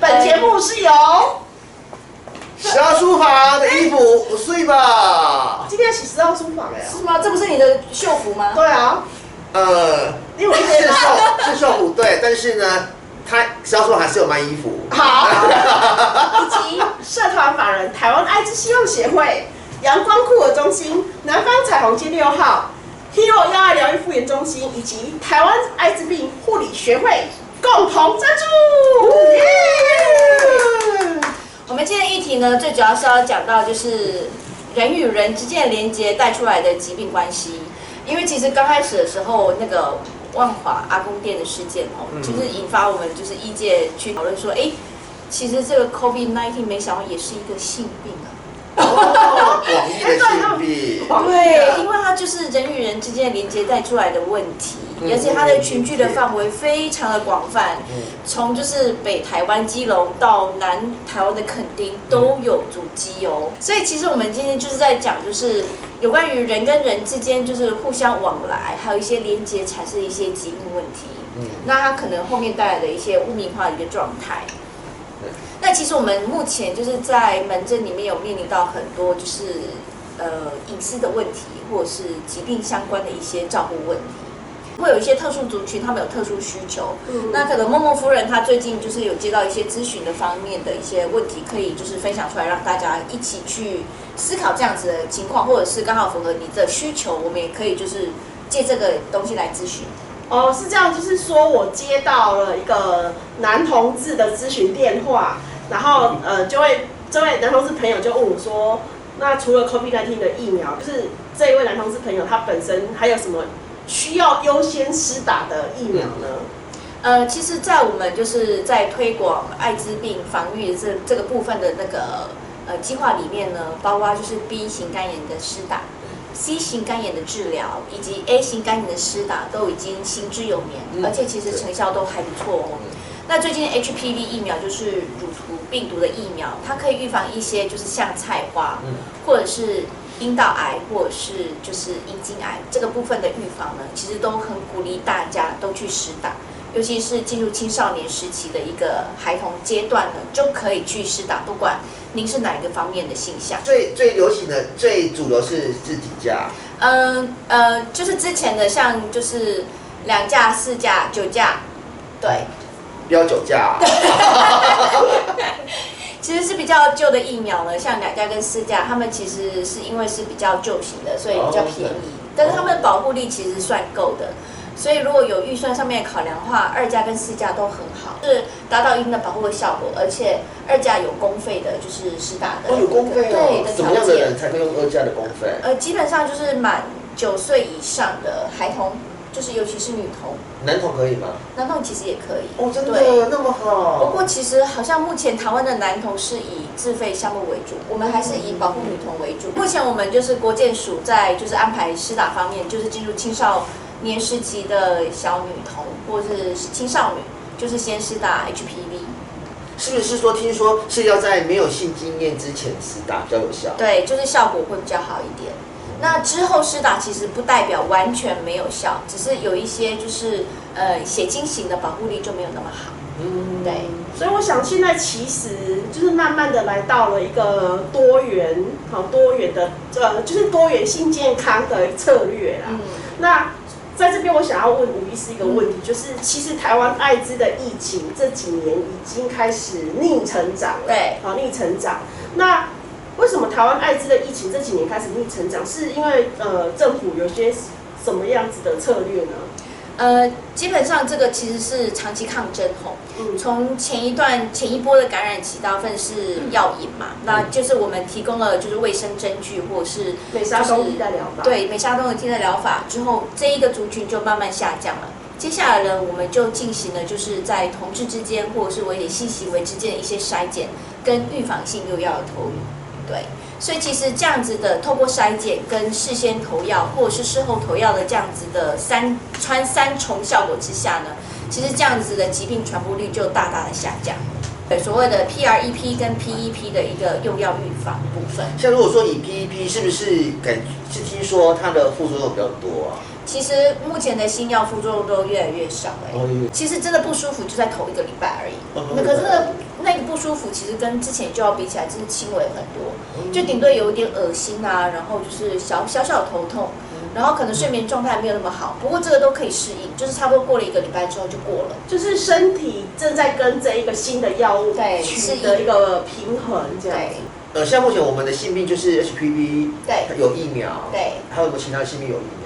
本节目是由十号书房的衣服睡吧。今天要洗十号书房了呀。是吗？这不是你的秀服吗？对啊，呃，因为我一是直秀是秀服对，但是呢，他十号书房还是有卖衣服。好，以及社团法人台湾艾滋希望协会、阳光酷儿中心、南方彩虹街六号、Hero 幺二疗愈复原中心以及台湾艾滋病护理学会共同赞助。耶！我们今天的议题呢，最主要是要讲到就是人与人之间的连接带出来的疾病关系。因为其实刚开始的时候，那个万华阿公店的事件哦，嗯就是引发我们就是医界去讨论说，哎，其实这个 COVID 1 9没想到也是一个性病广义的性病。广义对，因为它就是人与人之间连接带出来的问题，而且它的群聚的范围非常的广泛，从就是北台湾基隆到南台湾的垦丁都有足迹哦。所以其实我们今天就是在讲，就是有关于人跟人之间就是互相往来，还有一些连接产生一些疾病问题。嗯那它可能后面带来的一些污名化的一个状态。那其实我们目前就是在门诊里面有面临到很多就是呃隐私的问题，或者是疾病相关的一些照顾问题。会有一些特殊族群，他们有特殊需求，嗯那可能默默夫人她最近就是有接到一些咨询的方面的一些问题，可以就是分享出来，让大家一起去思考这样子的情况，或者是刚好符合你的需求，我们也可以就是借这个东西来咨询。哦，是这样，就是说我接到了一个男同志的咨询电话，然后呃，就会这位男同志朋友就问我说，那除了 COVID-19 的疫苗，就是这一位男同志朋友他本身还有什么需要优先施打的疫苗呢？呃，其实，在我们就是在推广艾滋病防御这这个部分的那个呃计划里面呢，包括就是 B 型肝炎的施打、C 型肝炎的治疗以及 A 型肝炎的施打都已经行之有年，嗯而且其实成效都还不错哦。那最近 HPV 疫苗就是乳头病毒的疫苗，它可以预防一些就是像菜花，嗯或者是阴道癌，或者是就是阴茎癌这个部分的预防呢，其实都很鼓励大家都去施打，尤其是进入青少年时期的一个孩童阶段呢，就可以去施打，不管您是哪一个方面的性向。最最流行的、最主流是自己价，嗯呃，就是之前的像就是两价、四价、九价，对，标酒价。其实是比较旧的疫苗呢，像两价跟四价，他们其实是因为是比较旧型的，所以比较便宜哦但是他们的保护力其实算够的。所以如果有预算上面的考量的话，二价跟四价都很好，是达到一定的保护的效果，而且二价有公费的，就是施打的，哦，有公费哦，的什么样的条件。人才可以用二价的公费？呃，基本上就是满九岁以上的孩童，就是尤其是女童，男童可以吗？男童其实也可以。哦，真的那么好。不过其实好像目前台湾的男童是以自费项目为主，我们还是以保护女童为主。目前我们就是国健署在就是安排施打方面，就是进入青少年时期的小女童或是青少女，就是先施打 HPV。是不是说听说是要在没有性经验之前施打比较有效？对，就是效果会比较好一点。那之后施打其实不代表完全没有效，只是有一些就是呃血清型的保护力就没有那么好。嗯，对。所以我想现在其实就是慢慢的来到了一个多元，好多元的呃，就是多元性健康的策略啦。嗯，那在这边，我想要问吴医师一个问题，就是其实台湾艾滋的疫情这几年已经开始逆成长了，对，好逆成长。那为什么台湾艾滋的疫情这几年开始逆成长？是因为呃政府有些什么样子的策略呢？呃，基本上这个其实是长期抗争吼。嗯，从前一段前一波的感染期，大部分是药引嘛，那就是我们提供了就是卫生针具或者是美沙东替代疗法，，对美沙东的替代疗法之后，这一个族群就慢慢下降了。接下来呢，我们就进行了就是在同志之间或者是危险性行为之间的一些筛检跟预防性用药的投入，对。所以其实这样子的，透过筛检跟事先投药或者是事后投药的这样子的三穿三重效果之下呢，其实这样子的疾病传播率就大大的下降。对，所谓的 PREP 跟 PEP 的一个用药预防部分。像如果说以 PEP，是不是感是听说它的副作用比较多啊？其实目前的新药副作用都越来越少哎、其实真的不舒服就在头一个礼拜而已。哦那可是那个那个不舒服，其实跟之前就要比起来，真是轻微很多。嗯就顶多有一点恶心啊，然后就是小小小头痛，然后可能睡眠状态没有那么好。不过这个都可以适应，就是差不多过了一个礼拜之后就过了。就是身体正在跟这一个新的药物对取得一个平衡，这样。呃，像目前我们的性病就是 HPV，对有疫苗，对，还有没有其他性病有疫苗啊？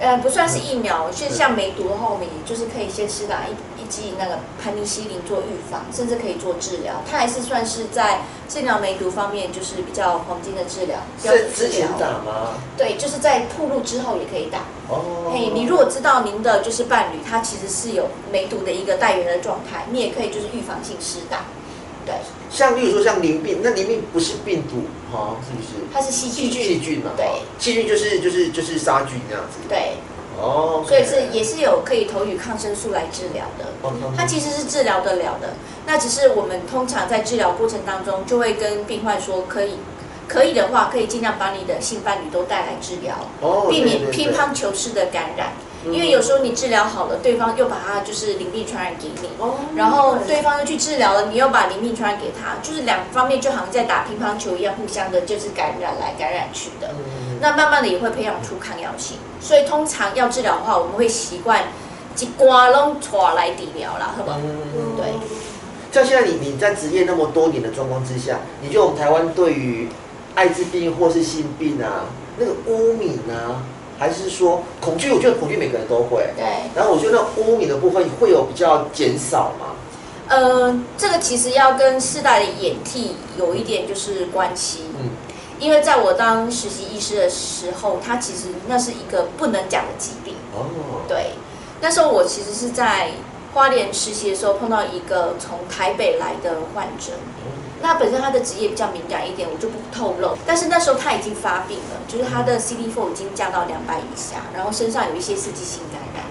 呃，不算是疫苗，是像梅毒的话，我们也就是可以先施打一一剂那个盘尼西林做预防，甚至可以做治疗。它还是算是在治疗梅毒方面就是比较黄金的治疗，是之前。打吗？对，就是在铺路之后也可以打。哦，嘿，你如果知道您的就是伴侣他其实是有梅毒的一个带源的状态，你也可以就是预防性施打。对，像例如说像淋病，那淋病不是病毒哈、是不是？它是细菌。细菌嘛，对哈细菌就是就是就是杀菌这样子。对，哦，所以是也是有可以投予抗生素来治疗的。哦它其实是治疗得了的，那只是我们通常在治疗过程当中，就会跟病患说，可以，可以的话，可以尽量把你的性伴侣都带来治疗，哦避免乒乓球式的感染。嗯因为有时候你治疗好了，对方又把它就是淋病传染给你，哦然后对方又去治疗了，你又把淋病传染给他，就是两方面就好像在打乒乓球一样，互相的就是感染来感染去的。嗯那慢慢的也会培养出抗药性，所以通常要治疗的话，我们会习惯一瓜拢抓来治疗啦，好不好？嗯对像现在你你在职业那么多年的状况之下，你觉得我们台湾对于艾滋病或是性病啊，那个污名啊，还是说恐惧？我觉得恐惧每个人都会。对，然后我觉得那污名的部分会有比较减少嘛？呃，这个其实要跟世代的演替有一点就是关系，嗯，因为在我当实习医师的时候，他其实那是一个不能讲的疾病。哦，对，那时候我其实是在花莲实习的时候碰到一个从台北来的患者，那本身他的职业比较敏感一点，我就不透露。但是那时候他已经发病了，就是他的 CD4 已经降到两百以下，然后身上有一些刺激性感染，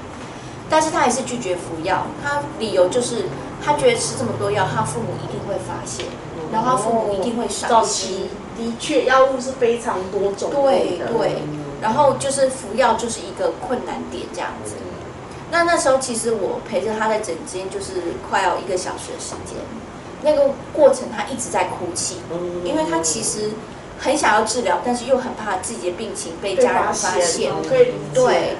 但是他还是拒绝服药。他理由就是他觉得吃这么多药，他父母一定会发现，然后他父母一定会伤早期心。的确药物是非常多种类的，对对，然后就是服药就是一个困难点这样子。那那时候其实我陪着他在诊间，就是快要一个小时的时间。那个过程他一直在哭泣，嗯因为他其实很想要治疗，但是又很怕自己的病情被被家人发发现。可以。对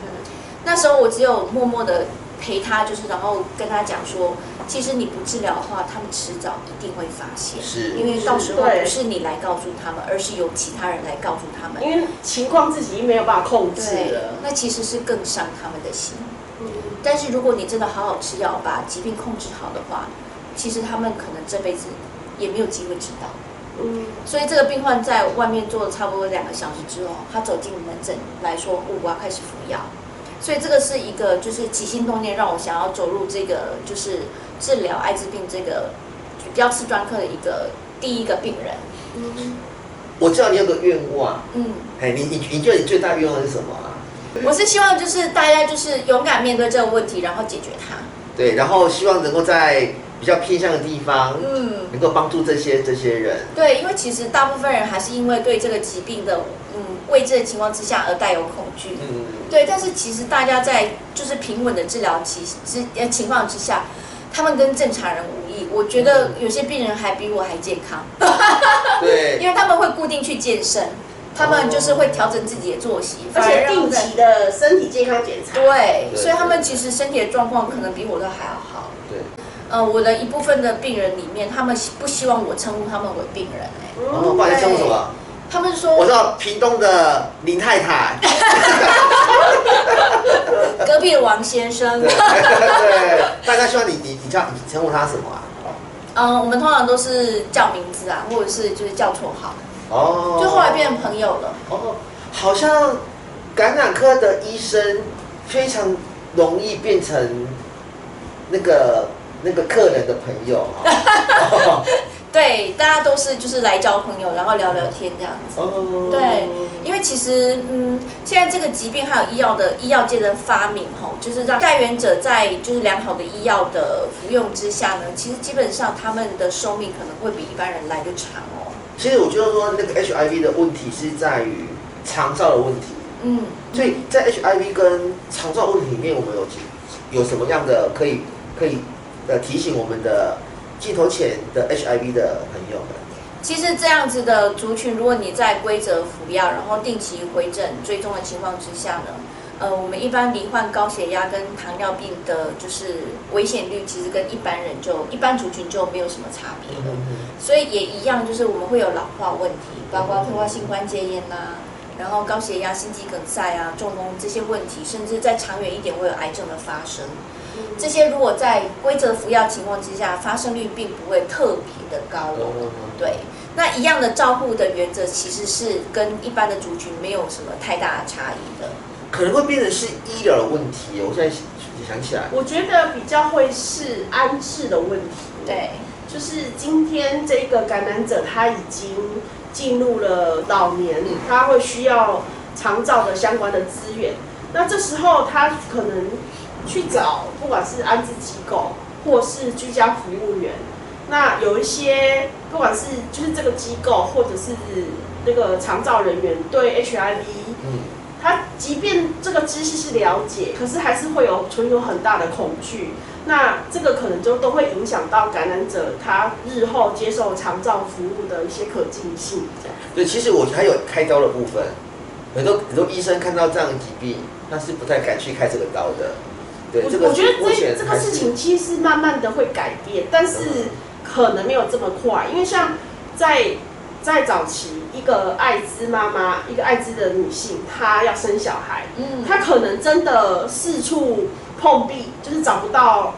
那时候我只有默默的陪他，就是然后跟他讲说，其实你不治疗的话，他们迟早一定会发现，是因为到时候不是你来告诉他们，而是由其他人来告诉他们。因为情况自己没有办法控制了，。那其实是更伤他们的心。嗯但是如果你真的好好吃药，把疾病控制好的话，其实他们可能这辈子也没有机会知道。嗯，所以这个病患在外面做了差不多两个小时之后，他走进门诊来说：“哦我要开始服药。”所以这个是一个就是起心动念让我想要走入这个就是治疗艾滋病这个标次专科的一个第一个病人。嗯我知道你有个愿望，嗯，哎，你你你觉得你最大愿望是什么啊？我是希望就是大家就是勇敢面对这个问题，然后解决它。对，然后希望能够在比较偏向的地方，嗯。能够帮助这些这些人。对，因为其实大部分人还是因为对这个疾病的嗯未知的情况之下而带有恐惧。嗯，对，但是其实大家在就是平稳的治疗期之呃情况之下，他们跟正常人无异。我觉得有些病人还比我还健康，对，因为他们会固定去健身，他们就是会调整自己的作息，而且定期的身体健康检查。对，对所以他们其实身体的状况可能比我都还要好。对，呃，我的一部分的病人里面，他们不希望我称呼他们为病人、哎，然后不然称呼什么？他们说我知道屏东的林太太，隔壁的王先生对，对，大家希望你你你叫你称呼他什么啊？嗯，我们通常都是叫名字啊，或者是就是叫绰号，哦，就后来变成朋友了。哦，好像感染科的医生非常容易变成那个那个客人的朋友哦。对，大家都是就是来交朋友，然后聊聊天这样子。哦，对，因为其实嗯，现在这个疾病还有医药的医药界的发明吼，就是让带源者在就是良好的医药的服用之下呢，其实基本上他们的寿命可能会比一般人来的长哦。其实我觉得说那个 HIV 的问题是在于肠道的问题。嗯，所以在 HIV 跟肠道问题里面，我们有有什么样的可以可以呃提醒我们的镜头前的 HIV 的朋友们？其实这样子的族群，如果你在规则服药，然后定期回诊追踪的情况之下呢，呃，我们一般罹患高血压跟糖尿病的，就是危险率，其实跟一般人就一般族群就没有什么差别了。所以也一样，就是我们会有老化问题，包括退化性关节炎呐、然后高血压、心肌梗塞啊、中风这些问题，甚至在长远一点会有癌症的发生。这些如果在规则服药情况之下，发生率并不会特别的高哦。对，那一样的照护的原则其实是跟一般的族群没有什么太大的差异的。可能会变成是医疗的问题。我现在想起来，我觉得比较会是安置的问题。对，就是今天这个感染者他已经进入了老年，他会需要长照的相关的资源。那这时候他可能去找不管是安置机构或是居家服务员。那有一些不管是就是这个机构或者是那个长照人员对 HIV，嗯，他即便这个知识是了解，可是还是会有存有很大的恐惧。那这个可能就都会影响到感染者他日后接受长照服务的一些可进性。对，其实我还有开刀的部分，很多很多医生看到这样的疾病，他是不太敢去开这个刀的。对，我这个我觉得这这个事情其实慢慢的会改变，但是可能没有这么快，因为像在在早期，一个艾滋妈妈，一个艾滋的女性，她要生小孩，嗯，她可能真的四处碰壁，就是找不到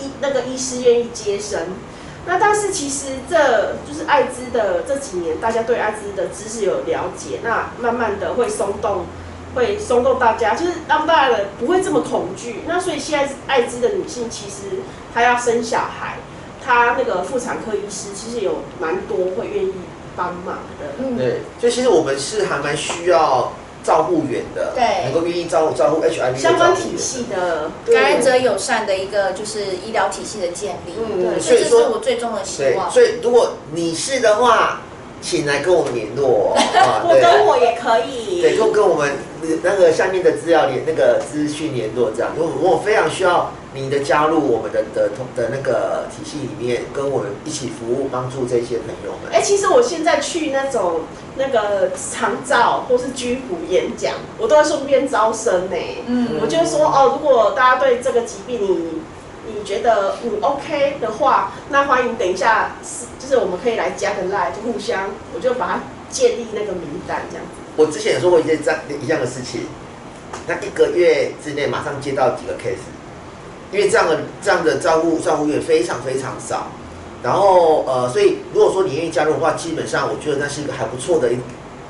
医那个医师愿意接生。那但是其实这就是艾滋的这几年，大家对艾滋的知识有了解，那慢慢的会松动，会松动大家，就是让大家的不会这么恐惧。那所以现在艾滋的女性其实她要生小孩，她那个妇产科医师其实有蛮多会愿意帮忙的。嗯，对，所以其实我们是还蛮需要照护员的，对能够愿意照照顾 HIV 相关体系的感染者友善的一个就是医疗体系的建立，嗯对，所以说这是我最终的希，望。所以如果你是的话，请来跟我们联络 啊，我对。跟我也可以。对，用跟我们那个下面的资料联那个资讯联络这样，因为我非常需要你的加入我们的的同的那个体系里面，跟我们一起服务帮助这些朋友们。哎、其实我现在去那种那个长照或是居服演讲，我都会顺便招生呢。嗯我就会说哦，如果大家对这个疾病你你觉得嗯 OK 的话，那欢迎等一下是就是我们可以来加个 line，就互相我就把它建立那个名单这样子。我之前也说过一件这样一样的事情，那一个月之内马上接到几个 case，因为这样的这样的照顾照顾员非常非常少，然后呃，所以如果说你愿意加入的话，基本上我觉得那是一个还不错的一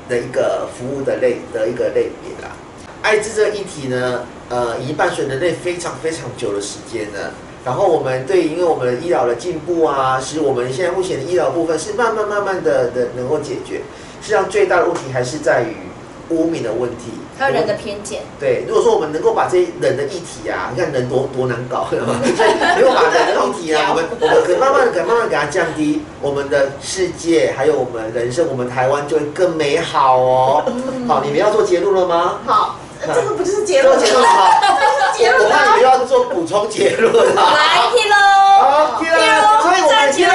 的一个服务的类的一个类别啦。艾滋这个议题呢，呃，已经伴随人类非常非常久的时间了。然后我们对，因为我们的医疗的进步啊，使我们现在目前的医疗部分是慢慢慢慢的的能够解决。实际上最大的问题还是在于污名的问题，还有人的偏见，对，如果说我们能够把这些人的议题啊，你看人多多难搞，对吧？所以能够把人的议题啊，我们我们可慢慢的、慢慢的给它降低，我们的世界还有我们人生，我们台湾就会更美好哦。好，你们要做结论了吗？好，呃 这个不就是结论吗？我怕你又要做补充结论了。来去喽！啊，喽！所喽。